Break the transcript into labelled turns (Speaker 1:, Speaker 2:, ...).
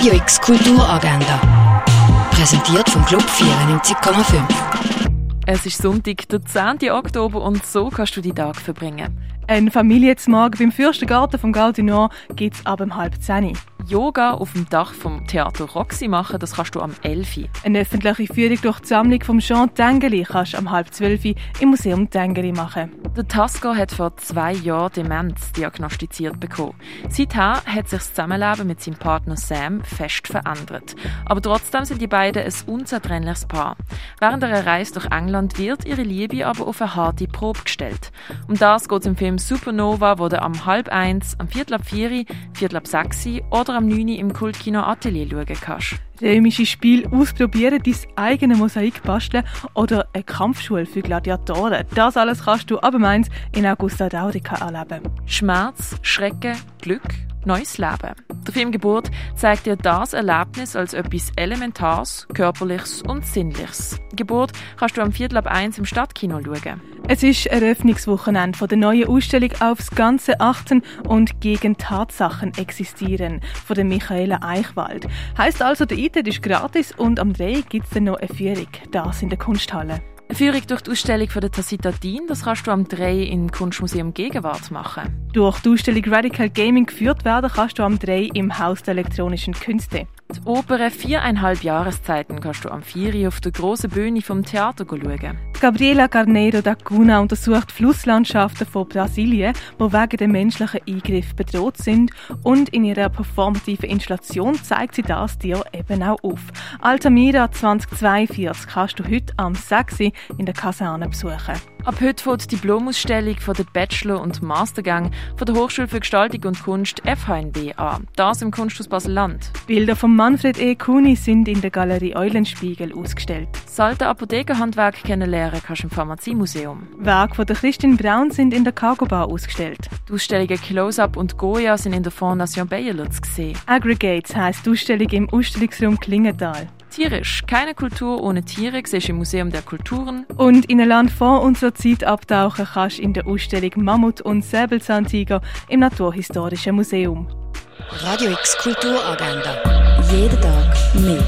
Speaker 1: Radio X Kulturagenda. Präsentiert vom Club 94,5.
Speaker 2: Es ist Sonntag, der 10. Oktober und so kannst du die Tag verbringen.
Speaker 3: Ein Familienzmag beim Fürstengarten vom Gal du Nord gibt es ab um halb zehn.
Speaker 2: Yoga auf dem Dach vom Theater Roxy machen, das kannst du am 11.
Speaker 3: Eine öffentliche Führung durch die Sammlung vom Jean Tengeli kannst du am halb zwölf im Museum Tengeli machen.
Speaker 2: Der Tasco hat vor zwei Jahren Demenz diagnostiziert bekommen. Seither hat sich das Zusammenleben mit seinem Partner Sam fest verändert. Aber trotzdem sind die beiden ein unzertrennliches Paar. Während einer Reise durch England wird ihre Liebe aber auf eine harte Probe gestellt. Um das geht es im Film Supernova, du am halb eins, am viertel ab vier, viertel ab sechs oder am neun im Kultkino Atelier schauen kannst.
Speaker 3: Römische Spiel ausprobieren, dein eigenes Mosaik basteln oder eine Kampfschule für Gladiatoren. Das alles kannst du ab Mainz in Augusta Daurica erleben.
Speaker 2: Schmerz, Schrecken, Glück, neues Leben. Der Film Geburt zeigt dir das Erlebnis als etwas Elementares, Körperliches und Sinnliches. Geburt kannst du am Viertel ab eins im Stadtkino schauen.
Speaker 3: Es ist Eröffnungswochenende der neuen Ausstellung «Aufs Ganze achten und gegen Tatsachen existieren» von der Michaela Eichwald. Heißt also, der Eintritt ist gratis und am 3 gibt es dann noch eine Führung, das in der Kunsthalle.
Speaker 2: Eine Führung durch die Ausstellung von der Tacita Dean, das kannst du am 3 im Kunstmuseum Gegenwart machen.
Speaker 3: Durch die Ausstellung Radical Gaming geführt werden kannst du am 3 im Haus der elektronischen Künste.
Speaker 2: Die Oper «Viereinhalb Jahreszeiten» kannst du am 4 auf der grossen Bühne vom Theater schauen.
Speaker 3: Gabriela Carneiro da Cunha untersucht Flusslandschaften von Brasilien, die wegen der menschlichen Eingriff bedroht sind und in ihrer performativen Installation zeigt sie das dir eben auch auf. Altamira 2042 kannst du heute am 6 in der Kaserne besuchen.
Speaker 2: Ab heute fängt die Diplomausstellung von der Bachelor- und Mastergang von der Hochschule für Gestaltung und Kunst FHNB an. Das im Kunsthaus Basel-Land.
Speaker 3: Bilder von Manfred E. Kuni sind in der Galerie Eulenspiegel ausgestellt.
Speaker 2: Das alte Apothekerhandwerk kennenlernen kannst du im Pharmaziemuseum.
Speaker 3: Werke von der Christine Braun sind in der Cargo Bar ausgestellt.
Speaker 2: Die Ausstellungen Close-Up und Goya sind in der Fondation Bayerler zu sehen.
Speaker 3: Aggregates heisst die Ausstellung im Ausstellungsraum Klingenthal.
Speaker 2: Tierisch. Keine Kultur ohne Tiere siehst du im Museum der Kulturen.
Speaker 3: Und in ein Land vor unserer Zeit abtauchen kannst du in der Ausstellung Mammut und Säbelzahntiger im Naturhistorischen Museum.
Speaker 1: Radio X Kulturagenda. Jeden Tag mehr.